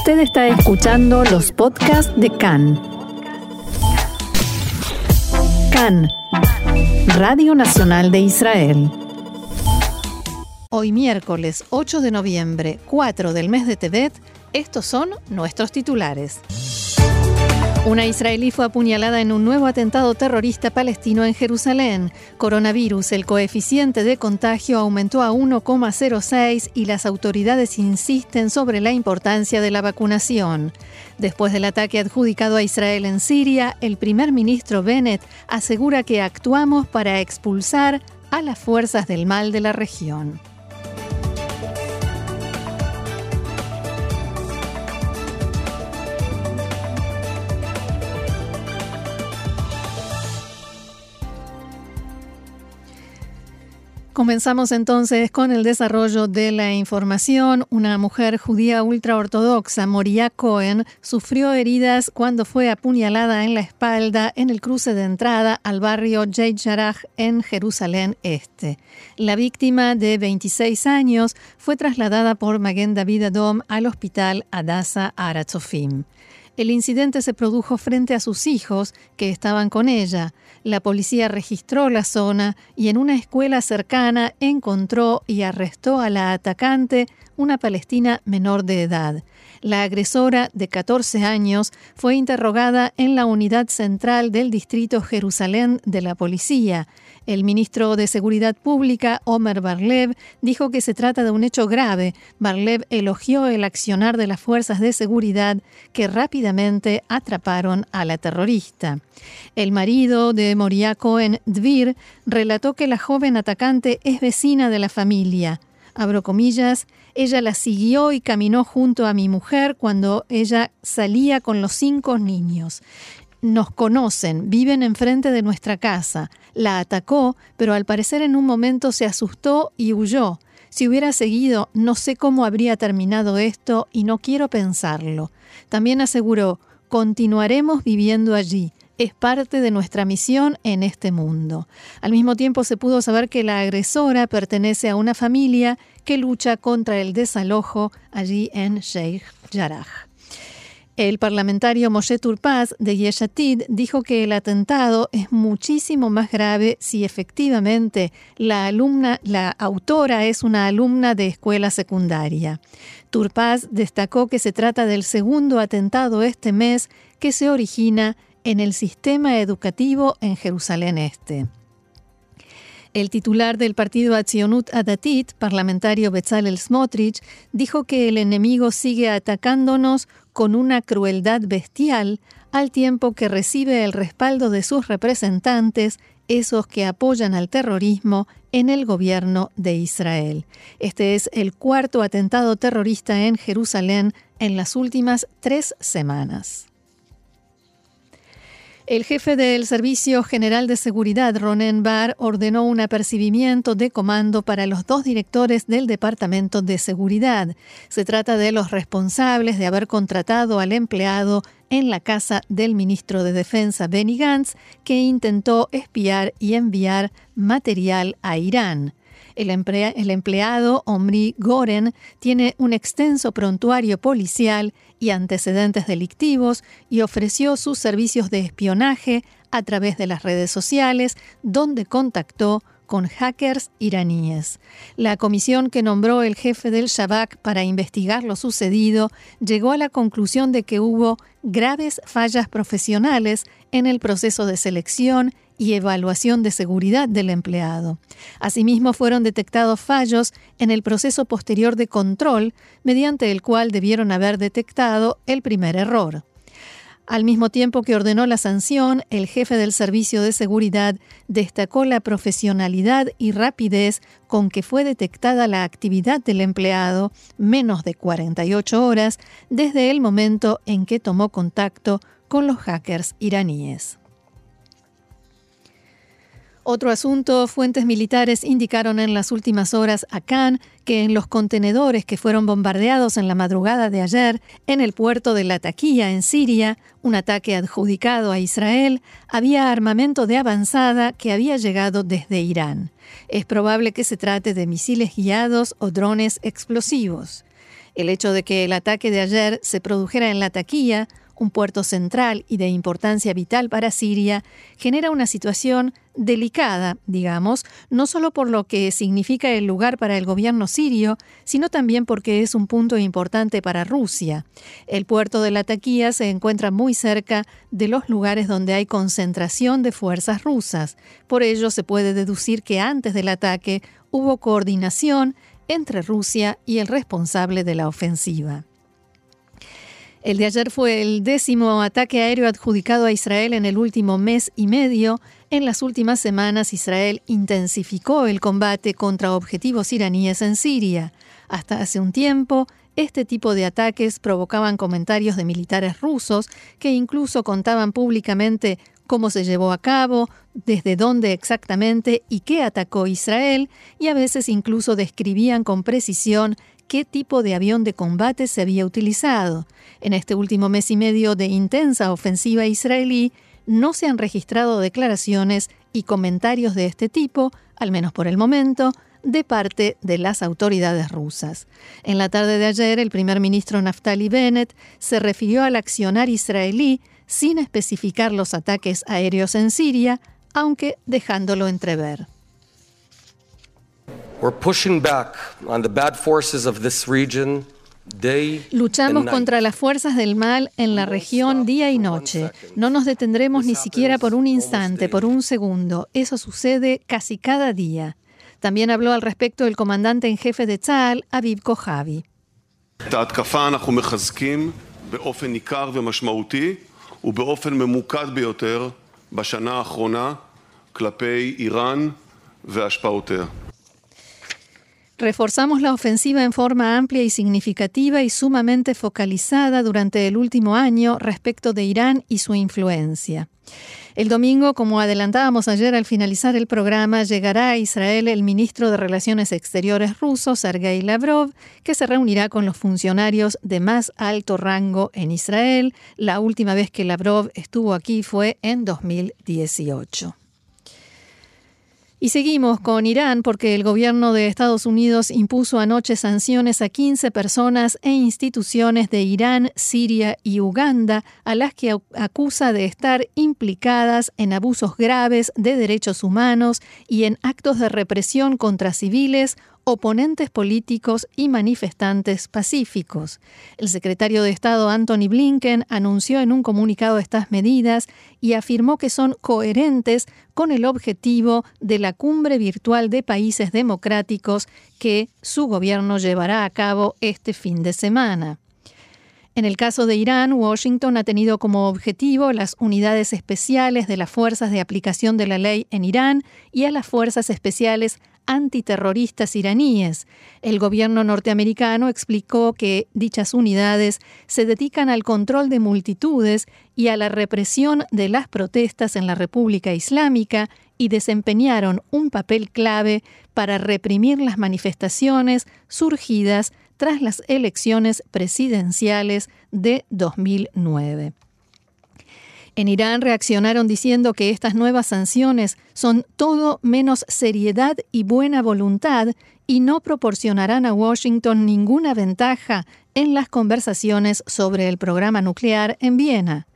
Usted está escuchando los podcasts de CAN. CAN, Radio Nacional de Israel. Hoy miércoles 8 de noviembre, 4 del mes de Tebet, estos son nuestros titulares. Una israelí fue apuñalada en un nuevo atentado terrorista palestino en Jerusalén. Coronavirus, el coeficiente de contagio aumentó a 1,06 y las autoridades insisten sobre la importancia de la vacunación. Después del ataque adjudicado a Israel en Siria, el primer ministro Bennett asegura que actuamos para expulsar a las fuerzas del mal de la región. Comenzamos entonces con el desarrollo de la información. Una mujer judía ultraortodoxa, Moria Cohen, sufrió heridas cuando fue apuñalada en la espalda en el cruce de entrada al barrio Jeit Jarach en Jerusalén Este. La víctima, de 26 años, fue trasladada por Maguen David Adom al hospital Adasa Aratzofim. El incidente se produjo frente a sus hijos, que estaban con ella. La policía registró la zona y en una escuela cercana encontró y arrestó a la atacante, una palestina menor de edad. La agresora, de 14 años, fue interrogada en la unidad central del distrito Jerusalén de la policía. El ministro de Seguridad Pública, Omer Barlev, dijo que se trata de un hecho grave. Barlev elogió el accionar de las fuerzas de seguridad que rápidamente atraparon a la terrorista. El marido de Moria Cohen, Dvir, relató que la joven atacante es vecina de la familia. Abro comillas, ella la siguió y caminó junto a mi mujer cuando ella salía con los cinco niños nos conocen, viven enfrente de nuestra casa. La atacó, pero al parecer en un momento se asustó y huyó. Si hubiera seguido, no sé cómo habría terminado esto y no quiero pensarlo. También aseguró, continuaremos viviendo allí. Es parte de nuestra misión en este mundo. Al mismo tiempo se pudo saber que la agresora pertenece a una familia que lucha contra el desalojo allí en Sheikh Jarrah. El parlamentario Moshe Turpaz de Yeshatid dijo que el atentado es muchísimo más grave si efectivamente la alumna, la autora es una alumna de escuela secundaria. Turpaz destacó que se trata del segundo atentado este mes que se origina en el sistema educativo en Jerusalén Este. El titular del partido Atzionut Adatit, parlamentario Bezalel Smotrich, dijo que el enemigo sigue atacándonos con una crueldad bestial, al tiempo que recibe el respaldo de sus representantes, esos que apoyan al terrorismo en el gobierno de Israel. Este es el cuarto atentado terrorista en Jerusalén en las últimas tres semanas. El jefe del Servicio General de Seguridad, Ronen Bar, ordenó un apercibimiento de comando para los dos directores del Departamento de Seguridad. Se trata de los responsables de haber contratado al empleado en la casa del ministro de Defensa Benny Gantz, que intentó espiar y enviar material a Irán. El, empleado Omri Goren tiene un extenso prontuario policial y antecedentes delictivos y ofreció sus servicios de espionaje a través de las redes sociales, donde contactó con hackers iraníes. La comisión que nombró el jefe del Shabak para investigar lo sucedido llegó a la conclusión de que hubo graves fallas profesionales en el proceso de selección y evaluación de seguridad del empleado. Asimismo, fueron detectados fallos en el proceso posterior de control, mediante el cual debieron haber detectado el primer error. Al mismo tiempo que ordenó la sanción, el jefe del Servicio de Seguridad destacó la profesionalidad y rapidez con que fue detectada la actividad del empleado menos de 48 horas desde el momento en que tomó contacto con los hackers iraníes. Otro asunto, fuentes militares indicaron en las últimas horas a Cannes que en los contenedores que fueron bombardeados en la madrugada de ayer en el puerto de Latakia, en Siria, un ataque adjudicado a Israel, había armamento de avanzada que había llegado desde Irán. Es probable que se trate de misiles guiados o drones explosivos. El hecho de que el ataque de ayer se produjera en la taquilla un puerto central y de importancia vital para Siria, genera una situación delicada, digamos, no solo por lo que significa el lugar para el gobierno sirio, sino también porque es un punto importante para Rusia. El puerto de Latakia se encuentra muy cerca de los lugares donde hay concentración de fuerzas rusas. Por ello se puede deducir que antes del ataque hubo coordinación entre Rusia y el responsable de la ofensiva. El de ayer fue el décimo ataque aéreo adjudicado a Israel en el último mes y medio. En las últimas semanas Israel intensificó el combate contra objetivos iraníes en Siria. Hasta hace un tiempo, este tipo de ataques provocaban comentarios de militares rusos que incluso contaban públicamente cómo se llevó a cabo, desde dónde exactamente y qué atacó Israel, y a veces incluso describían con precisión qué tipo de avión de combate se había utilizado. En este último mes y medio de intensa ofensiva israelí, no se han registrado declaraciones y comentarios de este tipo, al menos por el momento, de parte de las autoridades rusas. En la tarde de ayer, el primer ministro Naftali Bennett se refirió al accionar israelí sin especificar los ataques aéreos en Siria, aunque dejándolo entrever. Luchamos contra las fuerzas del mal en la región día y noche. No nos detendremos ni siquiera por un instante, por un segundo. Eso sucede casi cada día. También habló al respecto el comandante en jefe de Tzal, Aviv Kojavi. Reforzamos la ofensiva en forma amplia y significativa y sumamente focalizada durante el último año respecto de Irán y su influencia. El domingo, como adelantábamos ayer al finalizar el programa, llegará a Israel el ministro de Relaciones Exteriores ruso, Sergei Lavrov, que se reunirá con los funcionarios de más alto rango en Israel. La última vez que Lavrov estuvo aquí fue en 2018. Y seguimos con Irán porque el gobierno de Estados Unidos impuso anoche sanciones a 15 personas e instituciones de Irán, Siria y Uganda a las que acusa de estar implicadas en abusos graves de derechos humanos y en actos de represión contra civiles oponentes políticos y manifestantes pacíficos. El secretario de Estado Anthony Blinken anunció en un comunicado estas medidas y afirmó que son coherentes con el objetivo de la cumbre virtual de países democráticos que su gobierno llevará a cabo este fin de semana. En el caso de Irán, Washington ha tenido como objetivo las unidades especiales de las fuerzas de aplicación de la ley en Irán y a las fuerzas especiales antiterroristas iraníes. El gobierno norteamericano explicó que dichas unidades se dedican al control de multitudes y a la represión de las protestas en la República Islámica y desempeñaron un papel clave para reprimir las manifestaciones surgidas tras las elecciones presidenciales de 2009. En Irán reaccionaron diciendo que estas nuevas sanciones son todo menos seriedad y buena voluntad y no proporcionarán a Washington ninguna ventaja en las conversaciones sobre el programa nuclear en Viena.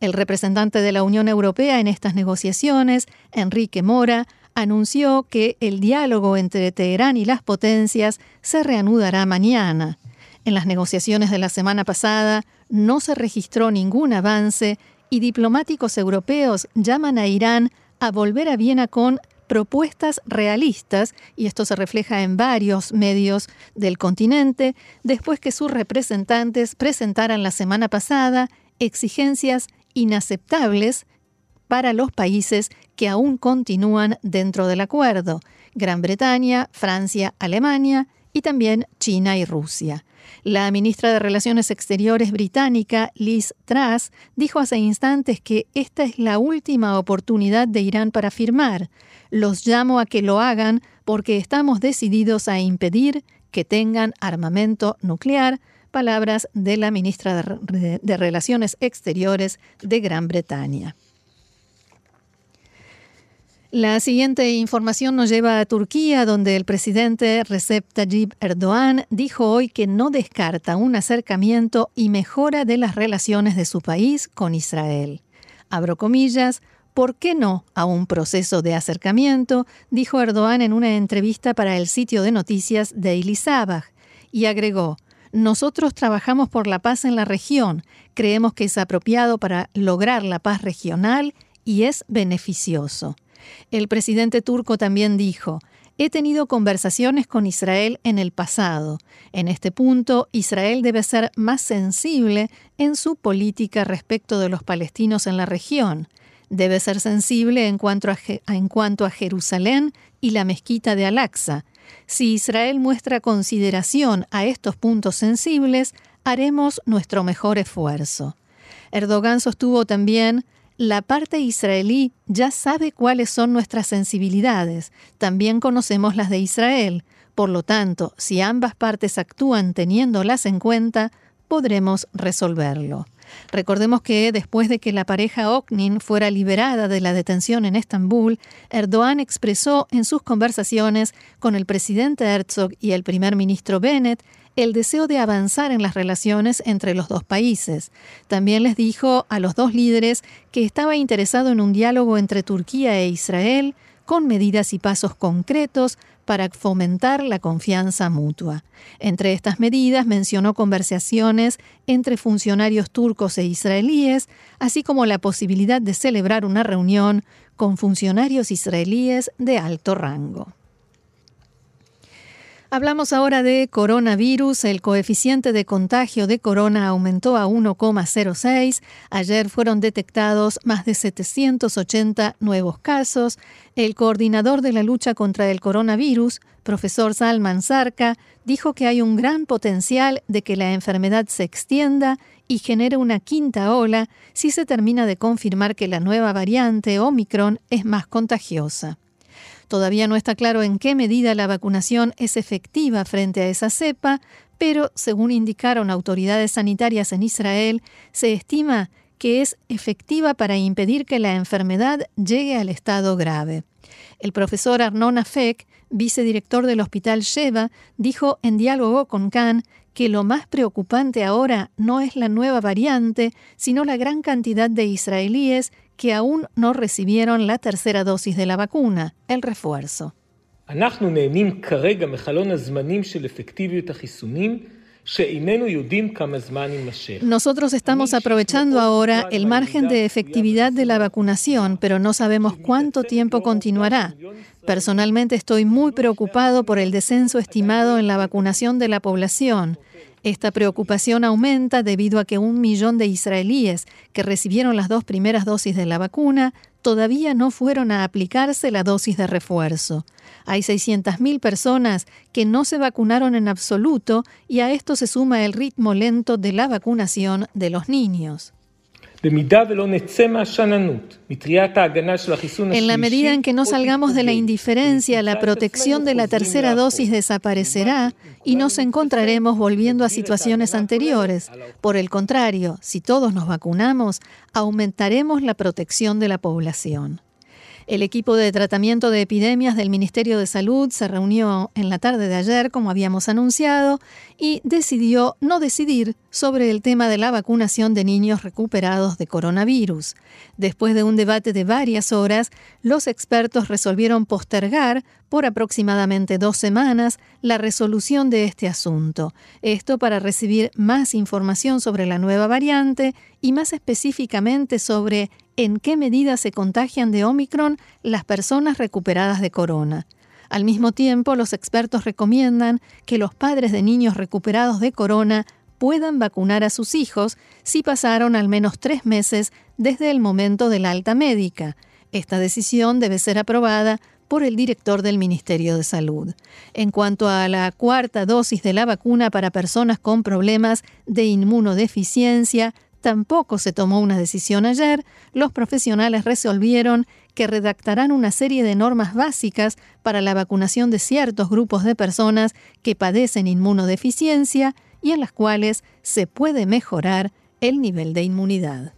El representante de la Unión Europea en estas negociaciones, Enrique Mora, anunció que el diálogo entre Teherán y las potencias se reanudará mañana. En las negociaciones de la semana pasada no se registró ningún avance y diplomáticos europeos llaman a Irán a volver a Viena con propuestas realistas, y esto se refleja en varios medios del continente, después que sus representantes presentaran la semana pasada exigencias inaceptables para los países que aún continúan dentro del acuerdo, Gran Bretaña, Francia, Alemania y también China y Rusia. La ministra de Relaciones Exteriores británica, Liz Truss, dijo hace instantes que esta es la última oportunidad de Irán para firmar. Los llamo a que lo hagan porque estamos decididos a impedir que tengan armamento nuclear, palabras de la ministra de, Relaciones Exteriores de Gran Bretaña. La siguiente información nos lleva a Turquía, donde el presidente Recep Tayyip Erdogan dijo hoy que no descarta un acercamiento y mejora de las relaciones de su país con Israel. Abro comillas, ¿por qué no a un proceso de acercamiento? dijo Erdogan en una entrevista para el sitio de noticias Daily Sabah, y agregó, nosotros trabajamos por la paz en la región, creemos que es apropiado para lograr la paz regional y es beneficioso. El presidente turco también dijo, He tenido conversaciones con Israel en el pasado. En este punto, Israel debe ser más sensible en su política respecto de los palestinos en la región. Debe ser sensible en cuanto a, Jerusalén y la mezquita de Al-Aqsa. Si Israel muestra consideración a estos puntos sensibles, haremos nuestro mejor esfuerzo. Erdogan sostuvo también la parte israelí ya sabe cuáles son nuestras sensibilidades, también conocemos las de Israel. Por lo tanto, si ambas partes actúan teniéndolas en cuenta, podremos resolverlo. Recordemos que después de que la pareja Oknin fuera liberada de la detención en Estambul, Erdogan expresó en sus conversaciones con el presidente Herzog y el primer ministro Bennett el deseo de avanzar en las relaciones entre los dos países. También les dijo a los dos líderes que estaba interesado en un diálogo entre Turquía e Israel con medidas y pasos concretos para fomentar la confianza mutua. Entre estas medidas mencionó conversaciones entre funcionarios turcos e israelíes, así como la posibilidad de celebrar una reunión con funcionarios israelíes de alto rango. Hablamos ahora de coronavirus. El coeficiente de contagio de corona aumentó a 1,06. Ayer fueron detectados más de 780 nuevos casos. El coordinador de la lucha contra el coronavirus, profesor Salman Sarka, dijo que hay un gran potencial de que la enfermedad se extienda y genere una quinta ola si se termina de confirmar que la nueva variante Omicron es más contagiosa. Todavía no está claro en qué medida la vacunación es efectiva frente a esa cepa, pero según indicaron autoridades sanitarias en Israel, se estima que es efectiva para impedir que la enfermedad llegue al estado grave. El profesor Arnon Afek, vicedirector del Hospital Sheva, dijo en diálogo con Khan que lo más preocupante ahora no es la nueva variante, sino la gran cantidad de israelíes que aún no recibieron la tercera dosis de la vacuna, el refuerzo. Nosotros estamos aprovechando ahora el margen de efectividad de la vacunación, pero no sabemos cuánto tiempo continuará. Personalmente estoy muy preocupado por el descenso estimado en la vacunación de la población. Esta preocupación aumenta debido a que un millón de israelíes que recibieron las dos primeras dosis de la vacuna todavía no fueron a aplicarse la dosis de refuerzo. Hay 600.000 personas que no se vacunaron en absoluto y a esto se suma el ritmo lento de la vacunación de los niños. En la medida en que no salgamos de la indiferencia, la protección de la tercera dosis desaparecerá y nos encontraremos volviendo a situaciones anteriores. Por el contrario, si todos nos vacunamos, aumentaremos la protección de la población. El equipo de tratamiento de epidemias del Ministerio de Salud se reunió en la tarde de ayer, como habíamos anunciado, y decidió no decidir sobre el tema de la vacunación de niños recuperados de coronavirus. Después de un debate de varias horas, los expertos resolvieron postergar por aproximadamente dos semanas la resolución de este asunto. Esto para recibir más información sobre la nueva variante y más específicamente sobre en qué medida se contagian de Omicron las personas recuperadas de corona. Al mismo tiempo, los expertos recomiendan que los padres de niños recuperados de corona puedan vacunar a sus hijos si pasaron al menos tres meses desde el momento de la alta médica. Esta decisión debe ser aprobada por el director del Ministerio de Salud. En cuanto a la cuarta dosis de la vacuna para personas con problemas de inmunodeficiencia, Tampoco se tomó una decisión ayer. Los profesionales resolvieron que redactarán una serie de normas básicas para la vacunación de ciertos grupos de personas que padecen inmunodeficiencia y en las cuales se puede mejorar el nivel de inmunidad.